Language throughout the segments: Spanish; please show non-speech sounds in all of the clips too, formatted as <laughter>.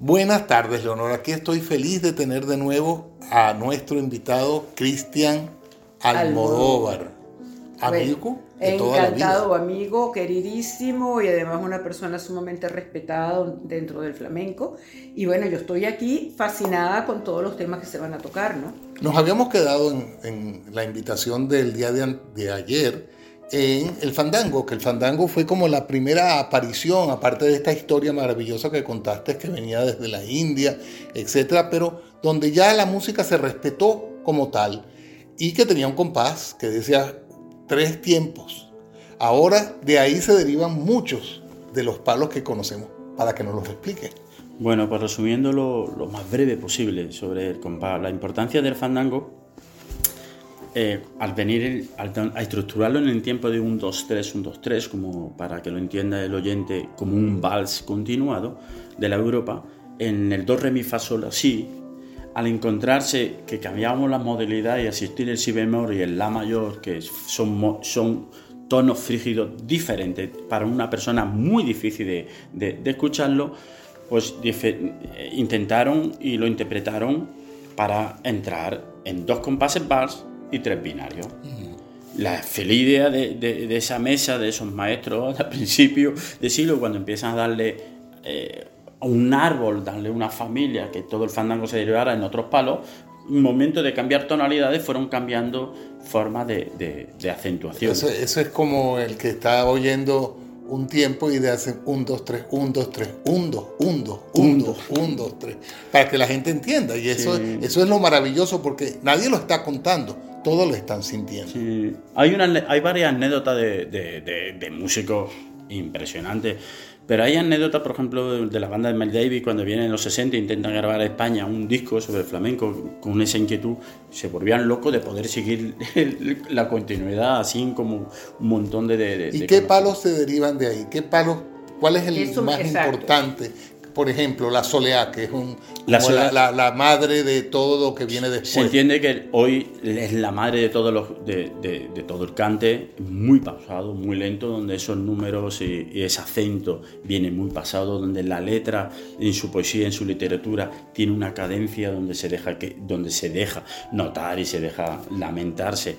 Buenas tardes, Leonor. Aquí estoy feliz de tener de nuevo a nuestro invitado Cristian Almodóvar. Amigo de toda encantado, amigo, queridísimo y además una persona sumamente respetada dentro del flamenco. Y bueno, yo estoy aquí fascinada con todos los temas que se van a tocar, ¿no? Nos habíamos quedado en, la invitación del día de, de ayer en el fandango, que el fandango fue como la primera aparición, aparte de esta historia maravillosa que contaste, que venía desde la India, etcétera, pero donde ya la música se respetó como tal y que tenía un compás que decía tres tiempos. Ahora de ahí se derivan muchos de los palos que conocemos, para que nos los explique. Bueno, pues resumiendo lo, más breve posible sobre el compás, la importancia del fandango eh, al venir a estructurarlo en el tiempo de un 2-3, un 2-3, como para que lo entienda el oyente como un vals continuado de la Europa, en el do re mi fa sol si, al encontrarse que cambiamos la modalidad y asistir el si bemol y el la mayor, que son, son tonos frígidos diferentes para una persona muy difícil de, de, escucharlo, pues eh, intentaron y lo interpretaron para entrar en dos compases vals y tres binarios. La feliz idea de, esa mesa, de esos maestros <laughs> al principio de siglo, cuando empiezan a darle eh, a un árbol, darle una familia, que todo el fandango se derivara en otros palos, un momento de cambiar tonalidades fueron cambiando formas de, acentuación. Eso, eso, es como el que está oyendo un tiempo y de hacen un, dos, tres, un, dos, tres, un, dos, un, dos, un, dos, un, dos, tres, para que la gente entienda. Y eso, eso es lo maravilloso porque nadie lo está contando todos lo están sintiendo. Sí. Hay, una, hay varias anécdotas de, de, de, músicos impresionantes. Pero hay anécdotas, por ejemplo, de la banda de Mel Davis cuando vienen en los 60 e intentan grabar a España un disco sobre el flamenco con esa inquietud, se volvían locos de poder seguir la continuidad, así como un montón de... ¿Y qué palos se derivan de ahí? ¿Qué palos? ¿Cuál es el más importante? Por ejemplo, la soleá, que es un, la, madre de todo lo que viene después. Se entiende que hoy es la madre de, todos los, de, todo el cante, muy pausado, muy lento, donde esos números y, ese acento viene muy pasado, donde la letra en su poesía, en su literatura, tiene una cadencia donde se deja, que, donde se deja notar y se deja lamentarse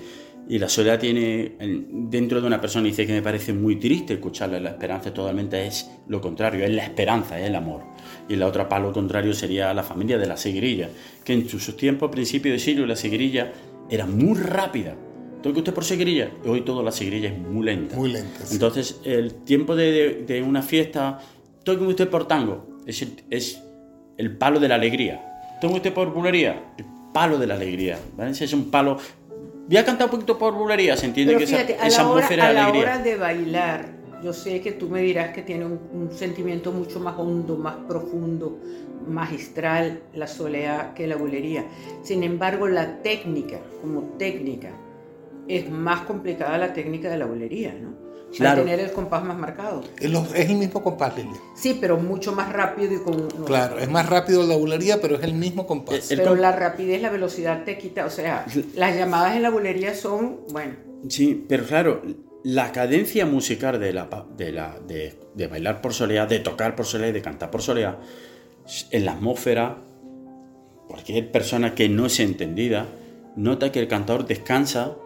y la soledad tiene dentro de una persona, dice que me parece muy triste escucharle, la esperanza totalmente es lo contrario, es la esperanza, es el amor. Y la otra palo contrario sería la familia de la seguirilla, que en sus tiempos, a principio de siglo, la seguirilla era muy rápida. Toque usted por seguirilla, hoy toda la seguirilla es muy lenta. Muy lenta. Entonces, el tiempo de, de, una fiesta, toque usted por tango, es el, es el palo de la alegría. Toque usted por bulería, el palo de la alegría. ¿vale? es un palo Voy a cantar un poquito por bulería, se entiende que esa, esa atmósfera de alegría. A la hora de bailar, yo sé que tú me dirás que tiene un, sentimiento mucho más hondo, más profundo, magistral la soleá que la bulería. Sin embargo, la técnica, como técnica, es más complicada la técnica de la bulería, ¿no? Claro. tener el compás más marcado. Es, el mismo compás, Lili. Sí, pero mucho más rápido y con... Claro, es más rápido la bulería, pero es el mismo compás. pero la rapidez, la velocidad te quita, o sea, las llamadas en la bulería son, bueno... Sí, pero claro, la cadencia musical de, la, de, la, de, bailar por soleá, de tocar por soleá y de cantar por soleá, en la atmósfera, cualquier persona que no es entendida, nota que el cantador descansa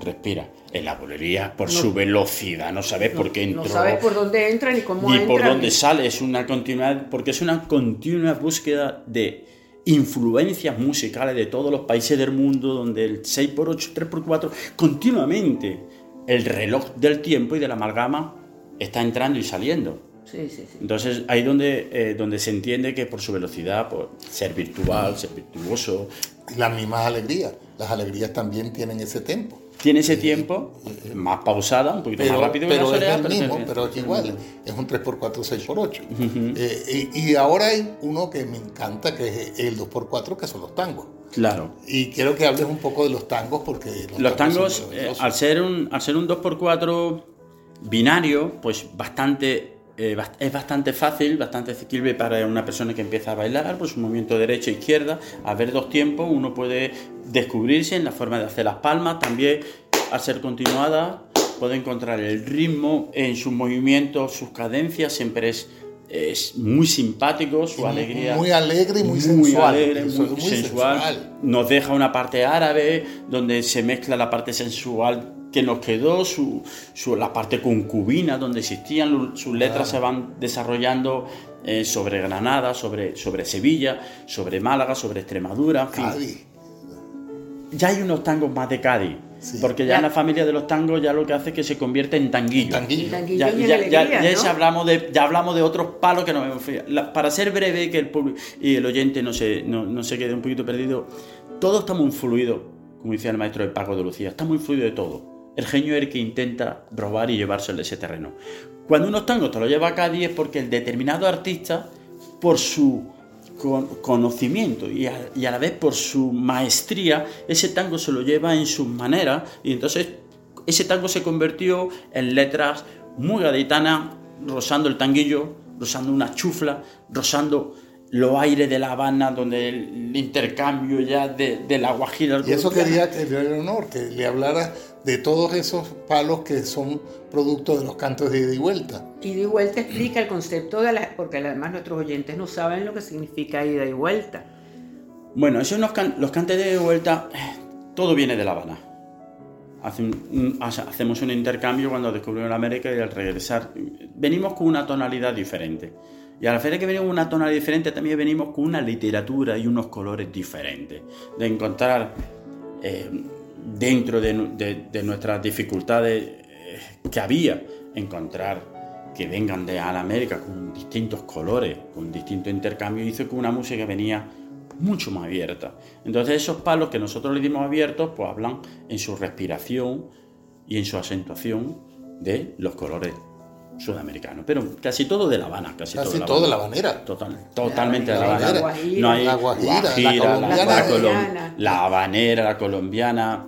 respira. En la bolería, por su velocidad, no sabes por qué entró. No sabes por dónde entra ni cómo ni por dónde sale. Es una continuidad, porque es una continua búsqueda de influencias musicales de todos los países del mundo, donde el 6x8, 3x4, continuamente el reloj del tiempo y de la amalgama está entrando y saliendo. Sí, sí, sí. Entonces ahí donde, eh, donde se entiende que por su velocidad, por ser virtual, ser virtuoso. Las mismas alegrías. Las alegrías también tienen ese tiempo. Tiene ese tiempo, más pausada, un poquito más rápido pero que es el mismo, pero es igual, es un 3x4, 6x8. Eh, y, ahora hay uno que me encanta, que es el 2x4, que son los tangos. Claro. Y quiero que hables un poco de los tangos, porque los, tangos, eh, al, ser un, al ser un 2x4 binario, pues bastante eh, es bastante fácil, bastante asequible para una persona que empieza a bailar, pues un movimiento derecha e izquierda, a ver dos tiempos, uno puede descubrirse en la forma de hacer las palmas, también al ser continuada puede encontrar el ritmo en sus movimientos, sus cadencias, siempre es es muy simpático, su alegría. Muy alegre y muy, sensual. muy, sensual. Nos deja una parte árabe donde se mezcla la parte sensual que nos quedó, su, la parte concubina donde existían, sus letras se van desarrollando eh, sobre Granada, sobre, sobre Sevilla, sobre Málaga, sobre Extremadura. Cádiz. Ya hay unos tangos más de Cádiz. Porque ya, en la familia de los tangos ya lo que hace es que se convierte en tanguillo. ya, ya, hablamos de, ya hablamos de otros palos que no me Para ser breve, que el público y el oyente no se, no, no se quede un poquito perdido, todo está muy fluido, como decía el maestro de Paco de Lucía, está muy fluido de todo. El genio es el que intenta robar y llevárselo de ese terreno. Cuando unos tangos te lo lleva a Cádiz es porque el determinado artista, por su conocimiento y a, la vez por su maestría, ese tango se lo lleva en sus maneras y entonces ese tango se convirtió en letras muy gaditanas, rozando el tanguillo, rozando una chufla, rozando los aires de La Habana, donde el, intercambio ya de, la Guajira. Y eso quería que le honor, que le hablara de todos esos palos que son producto de los cantos de ida y vuelta. Ida y vuelta explica el concepto de la... porque además nuestros oyentes no saben lo que significa ida y vuelta. Bueno, esos los, los cantos de ida y vuelta, todo viene de La Habana. hacemos un intercambio cuando descubrimos América y al regresar venimos con una tonalidad diferente. Y a la feria que venimos una tonalidad diferente también venimos con una literatura y unos colores diferentes. De encontrar eh, dentro de, nuestras dificultades eh, que había, encontrar que vengan de América con distintos colores, con distinto intercambio, hizo que una música venía mucho más abierta. Entonces esos palos que nosotros le dimos abiertos, pues hablan en su respiración y en su acentuación de los colores sudamericanos, pero casi todo de La Habana, casi, todo, de La Habanera. totalmente de La Habana. No hay la Guajira, la, la, Habanera, la colombiana,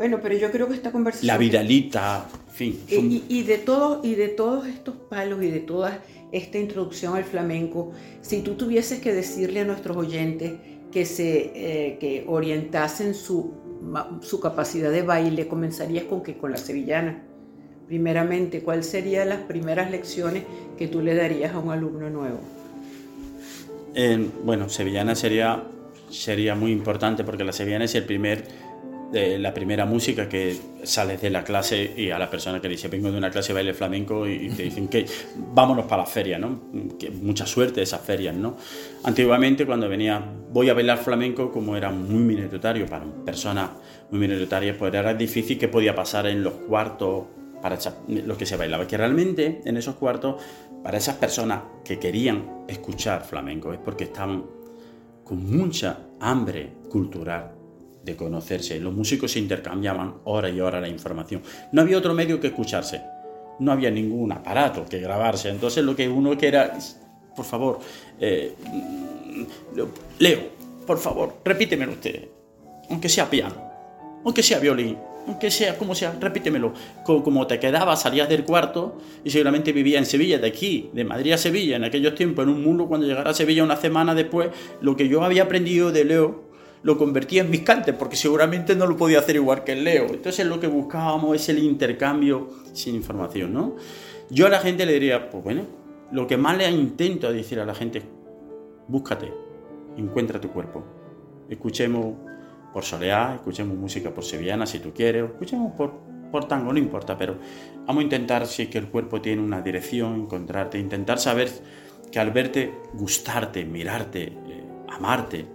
bueno, pero yo creo que esta conversación... La Vidalita, en fin. Y, de todos, y de todos estos palos y de toda esta introducción al flamenco, si tú tuvieses que decirle a nuestros oyentes que se eh, que orientasen su, su capacidad de baile, comenzarías con que con la sevillana. Primeramente, ¿cuáles serían las primeras lecciones que tú le darías a un alumno nuevo? bueno, sevillana sería, sería muy importante porque la sevillana es el primer de la primera música que sales de la clase y a la persona que dice vengo de una clase de baile flamenco y, te dicen que vámonos para la feria, ¿no? Que mucha suerte esas ferias, ¿no? Antiguamente cuando venía voy a bailar flamenco como era muy minoritario para personas muy minoritarias pues era difícil que podía pasar en los cuartos para los que se bailaba, que realmente en esos cuartos para esas personas que querían escuchar flamenco es porque estaban con mucha hambre cultural de conocerse. Los músicos se intercambiaban hora y hora la información. No había otro medio que escucharse. No había ningún aparato que grabarse. Entonces lo que uno quiera, por favor, eh, Leo, por favor, repítemelo usted. Aunque sea piano, aunque sea violín, aunque sea como sea, repítemelo. Como te quedabas, salías del cuarto y seguramente vivía en Sevilla, de aquí, de Madrid a Sevilla, en aquellos tiempos, en un mundo, cuando llegara a Sevilla una semana después, lo que yo había aprendido de Leo lo convertía en mis cantes, porque seguramente no lo podía hacer igual que el Leo. Entonces lo que buscábamos es el intercambio sin información, ¿no? Yo a la gente le diría, pues bueno, lo que más le intento decir a la gente búscate, encuentra tu cuerpo. Escuchemos por soleá, escuchemos música por sevillana si tú quieres, escuchemos por, por tango, no importa, pero vamos a intentar si es que el cuerpo tiene una dirección, encontrarte, intentar saber que al verte, gustarte, mirarte, eh, amarte,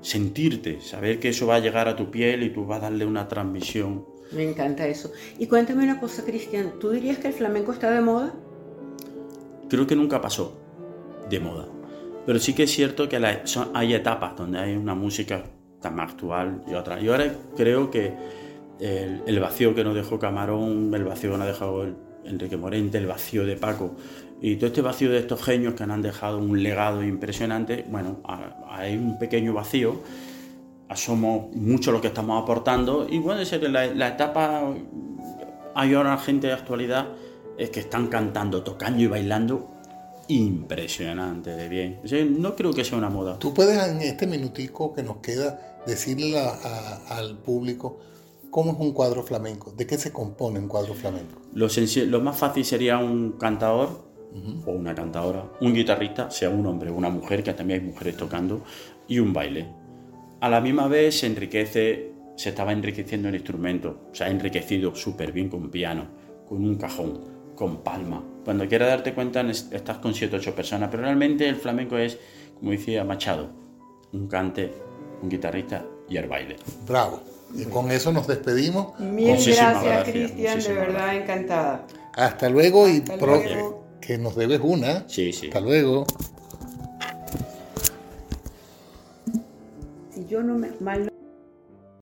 sentirte, saber que eso va a llegar a tu piel y tú vas a darle una transmisión. Me encanta eso. Y cuéntame una cosa, Cristian, ¿tú dirías que el flamenco está de moda? Creo que nunca pasó de moda. Pero sí que es cierto que hay etapas donde hay una música tan actual y otra. Y ahora creo que el, vacío que nos dejó Camarón, el vacío que nos ha dejado Enrique Morente, el vacío de Paco, y todo este vacío de estos genios que han dejado un legado impresionante, bueno, hay un pequeño vacío, somos mucho lo que estamos aportando y puede ser la, la etapa, hay ahora gente de actualidad es que están cantando, tocando y bailando impresionante de bien. no creo que sea una moda. Tú puedes en este minutico que nos queda decirle al público cómo es un cuadro flamenco, de qué se compone un cuadro flamenco. Lo, lo más fácil sería un cantador o una cantadora, un guitarrista, sea un hombre o una mujer, que también hay mujeres tocando, y un baile. A la misma vez se enriquece, se estaba enriqueciendo el instrumento, se ha enriquecido súper bien con piano, con un cajón, con palma. Cuando quieras darte cuenta estás con 7 o 8 personas, pero realmente el flamenco es, como decía Machado, un cante, un guitarrista y el baile. Bravo. Y con eso nos despedimos. Mil gracias, Cristian, de verdad encantada. Hasta luego y que nos debes una. Sí, sí. Hasta luego. Si yo no me mal